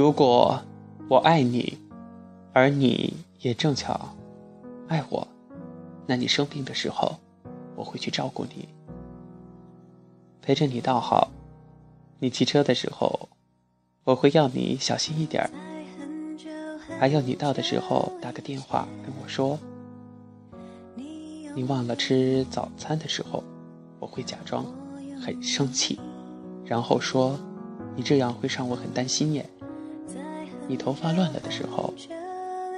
如果我爱你，而你也正巧爱我，那你生病的时候，我会去照顾你，陪着你倒好。你骑车的时候，我会要你小心一点儿。还有你到的时候打个电话跟我说。你忘了吃早餐的时候，我会假装很生气，然后说你这样会让我很担心耶。你头发乱了的时候，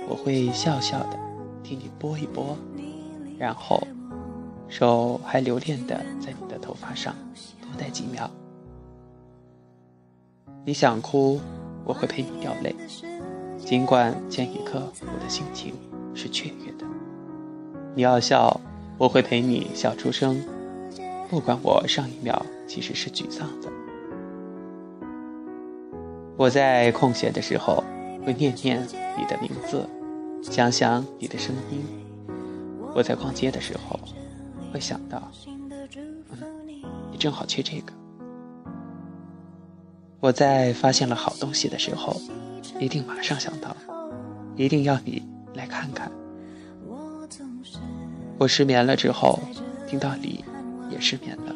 我会笑笑的替你拨一拨，然后手还留恋的在你的头发上多待几秒。你想哭，我会陪你掉泪，尽管前一刻我的心情是雀跃的。你要笑，我会陪你笑出声，不管我上一秒其实是沮丧的。我在空闲的时候会念念你的名字，想想你的声音。我在逛街的时候会想到，嗯，你正好缺这个。我在发现了好东西的时候，一定马上想到，一定要你来看看。我失眠了之后，听到你也失眠了，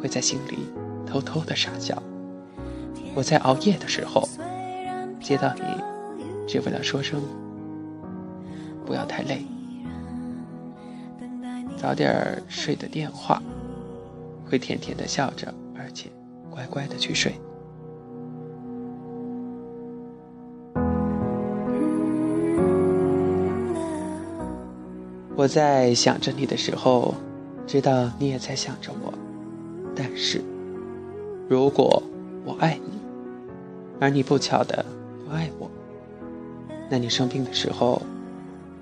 会在心里偷偷的傻笑。我在熬夜的时候，接到你只为了说声不要太累，早点睡的电话，会甜甜的笑着，而且乖乖的去睡。我在想着你的时候，知道你也在想着我。但是，如果我爱你，而你不巧的不爱我，那你生病的时候，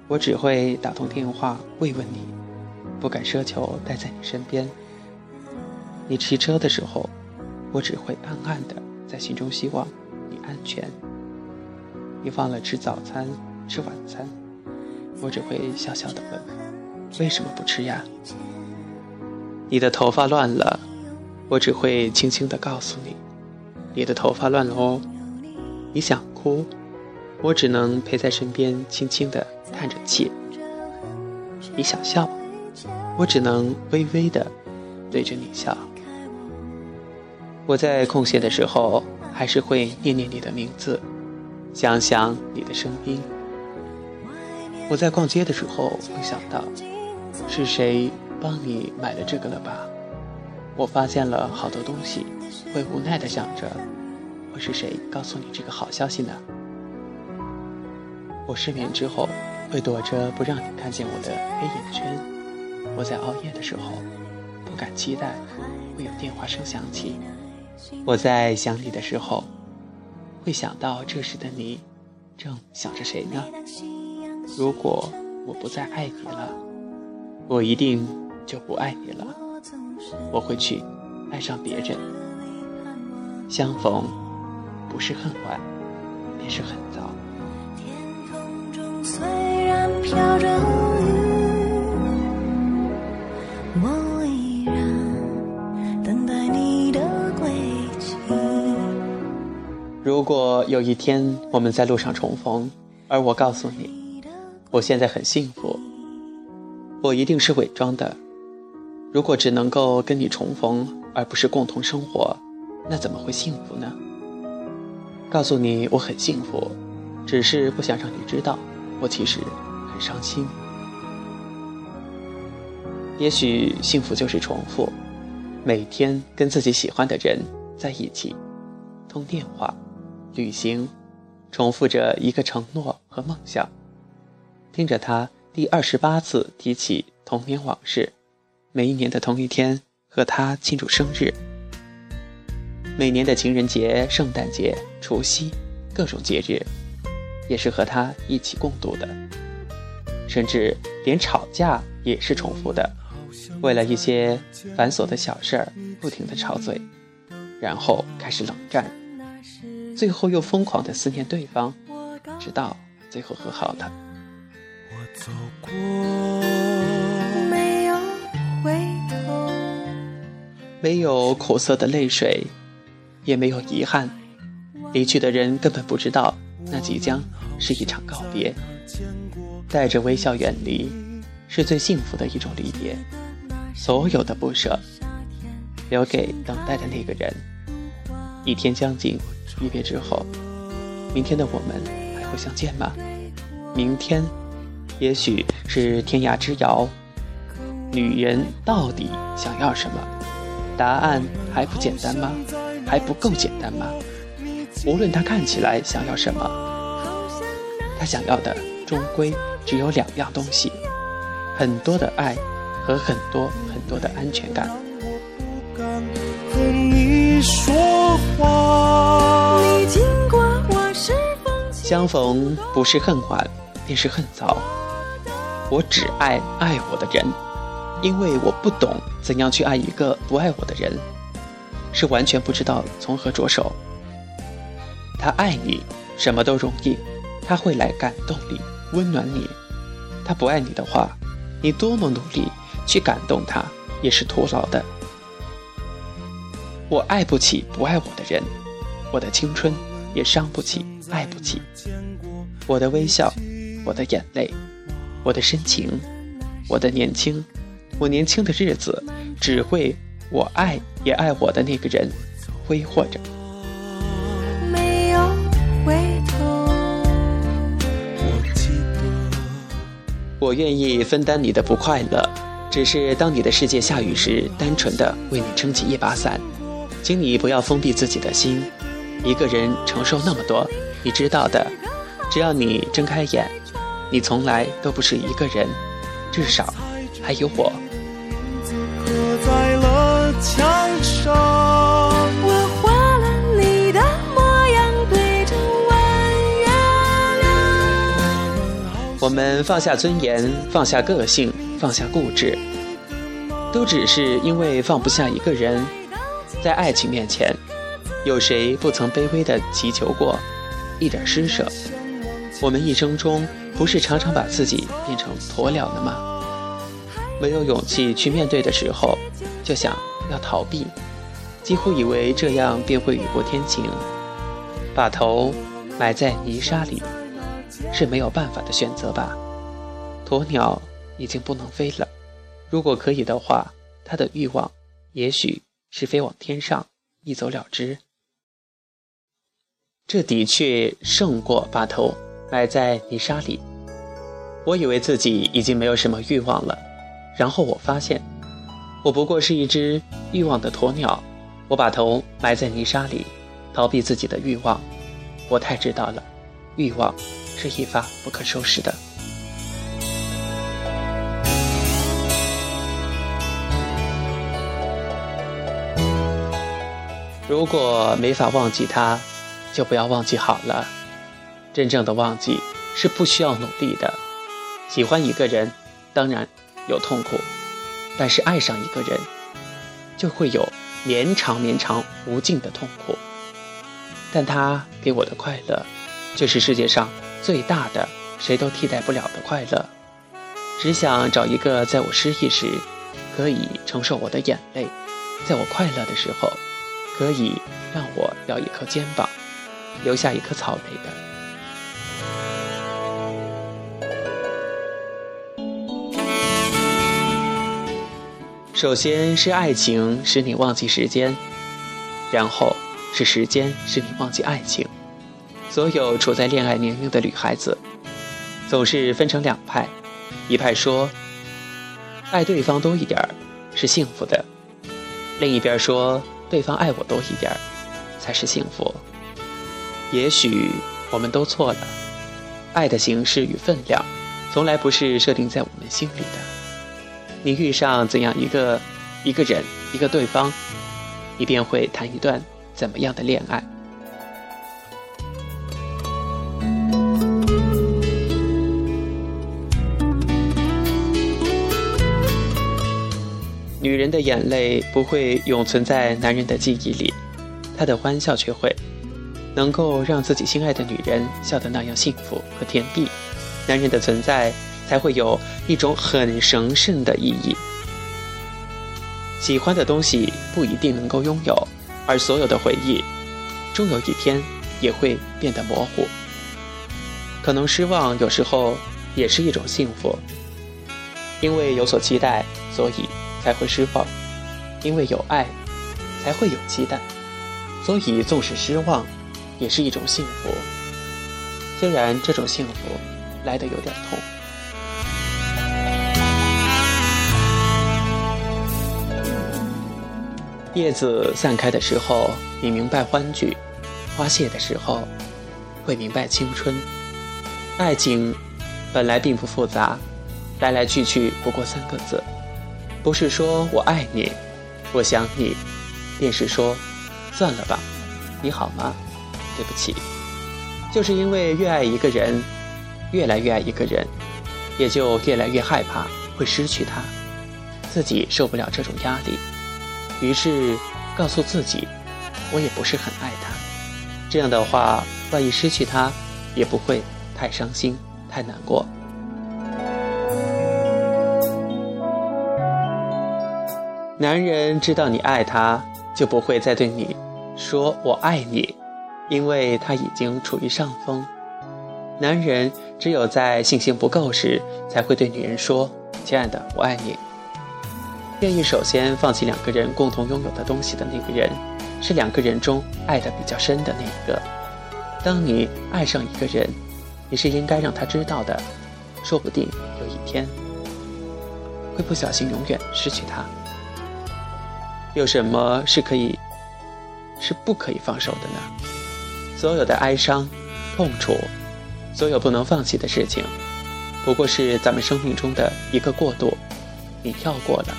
我只会打通电话慰问你，不敢奢求待在你身边。你骑车的时候，我只会暗暗的在心中希望你安全。你忘了吃早餐，吃晚餐。我只会笑笑的问：“为什么不吃呀？”你的头发乱了，我只会轻轻的告诉你：“你的头发乱了哦。”你想哭，我只能陪在身边，轻轻的叹着气。你想笑，我只能微微的对着你笑。我在空闲的时候，还是会念念你的名字，想想你的声音。我在逛街的时候会想到，是谁帮你买了这个了吧？我发现了好多东西，会无奈的想着，会是谁告诉你这个好消息呢？我失眠之后会躲着不让你看见我的黑眼圈。我在熬夜的时候不敢期待会有电话声响起。我在想你的时候会想到这时的你正想着谁呢？如果我不再爱你了，我一定就不爱你了。我会去爱上别人。相逢不是很晚，便是很早。如果有一天我们在路上重逢，而我告诉你。我现在很幸福，我一定是伪装的。如果只能够跟你重逢，而不是共同生活，那怎么会幸福呢？告诉你我很幸福，只是不想让你知道，我其实很伤心。也许幸福就是重复，每天跟自己喜欢的人在一起，通电话、旅行，重复着一个承诺和梦想。听着他第二十八次提起童年往事，每一年的同一天和他庆祝生日，每年的情人节、圣诞节、除夕，各种节日，也是和他一起共度的。甚至连吵架也是重复的，为了一些繁琐的小事儿不停的吵嘴，然后开始冷战，最后又疯狂的思念对方，直到最后和好的。走过，没有回头，没有苦涩的泪水，也没有遗憾，离去的人根本不知道，那即将是一场告别。带着微笑远离，是最幸福的一种离别。所有的不舍，留给等待的那个人。一天将近，一别之后，明天的我们还会相见吗？明天，也许是天涯之遥。女人到底想要什么？答案还不简单吗？还不够简单吗？无论他看起来想要什么，他想要的终归只有两样东西：很多的爱和很多很多的安全感。相逢不是恨晚，便是恨早。我只爱爱我的人。因为我不懂怎样去爱一个不爱我的人，是完全不知道从何着手。他爱你，什么都容易，他会来感动你，温暖你。他不爱你的话，你多么努力去感动他，也是徒劳的。我爱不起不爱我的人，我的青春也伤不起，爱不起。我的微笑，我的眼泪，我的深情，我的年轻。我年轻的日子，只会我爱也爱我的那个人挥霍着。我愿意分担你的不快乐，只是当你的世界下雨时，单纯的为你撑起一把伞。请你不要封闭自己的心，一个人承受那么多，你知道的。只要你睁开眼，你从来都不是一个人，至少还有我。墙上，我画了你的模样，对着弯月亮。我们放下尊严，放下个性，放下固执，都只是因为放不下一个人。在爱情面前，有谁不曾卑微的祈求过一点施舍？我们一生中，不是常常把自己变成鸵鸟了吗？没有勇气去面对的时候，就想要逃避，几乎以为这样便会雨过天晴。把头埋在泥沙里，是没有办法的选择吧？鸵鸟已经不能飞了，如果可以的话，它的欲望也许是飞往天上，一走了之。这的确胜过把头埋在泥沙里。我以为自己已经没有什么欲望了。然后我发现，我不过是一只欲望的鸵鸟。我把头埋在泥沙里，逃避自己的欲望。我太知道了，欲望是一发不可收拾的。如果没法忘记他，就不要忘记好了。真正的忘记是不需要努力的。喜欢一个人，当然。有痛苦，但是爱上一个人，就会有绵长绵长无尽的痛苦。但他给我的快乐，却是世界上最大的，谁都替代不了的快乐。只想找一个在我失意时，可以承受我的眼泪；在我快乐的时候，可以让我摇一颗肩膀，留下一颗草莓的。首先是爱情使你忘记时间，然后是时间使你忘记爱情。所有处在恋爱年龄的女孩子，总是分成两派：一派说爱对方多一点儿是幸福的，另一边说对方爱我多一点儿才是幸福。也许我们都错了，爱的形式与分量，从来不是设定在我们心里的。你遇上怎样一个一个人一个对方，你便会谈一段怎么样的恋爱。女人的眼泪不会永存在男人的记忆里，她的欢笑却会，能够让自己心爱的女人笑得那样幸福和甜蜜。男人的存在。才会有一种很神圣的意义。喜欢的东西不一定能够拥有，而所有的回忆，终有一天也会变得模糊。可能失望有时候也是一种幸福，因为有所期待，所以才会失望；因为有爱，才会有期待，所以纵使失望，也是一种幸福。虽然这种幸福来得有点痛。叶子散开的时候，你明白欢聚；花谢的时候，会明白青春。爱情本来并不复杂，来来去去不过三个字，不是说我爱你，我想你，便是说算了吧，你好吗？对不起，就是因为越爱一个人，越来越爱一个人，也就越来越害怕会失去他，自己受不了这种压力。于是，告诉自己，我也不是很爱他。这样的话，万一失去他，也不会太伤心、太难过。男人知道你爱他，就不会再对你说“我爱你”，因为他已经处于上风。男人只有在信心不够时，才会对女人说：“亲爱的，我爱你。”愿意首先放弃两个人共同拥有的东西的那个人，是两个人中爱的比较深的那一个。当你爱上一个人，你是应该让他知道的，说不定有一天会不小心永远失去他。有什么是可以，是不可以放手的呢？所有的哀伤、痛楚，所有不能放弃的事情，不过是咱们生命中的一个过渡，你跳过了。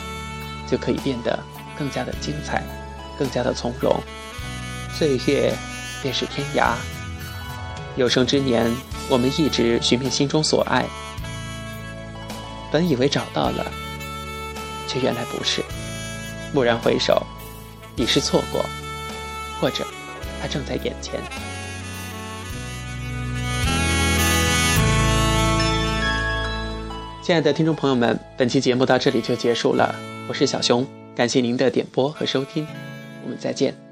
就可以变得更加的精彩，更加的从容。岁月便是天涯。有生之年，我们一直寻觅心中所爱，本以为找到了，却原来不是。蓦然回首，已是错过，或者他正在眼前。亲爱的听众朋友们，本期节目到这里就结束了。我是小熊，感谢您的点播和收听，我们再见。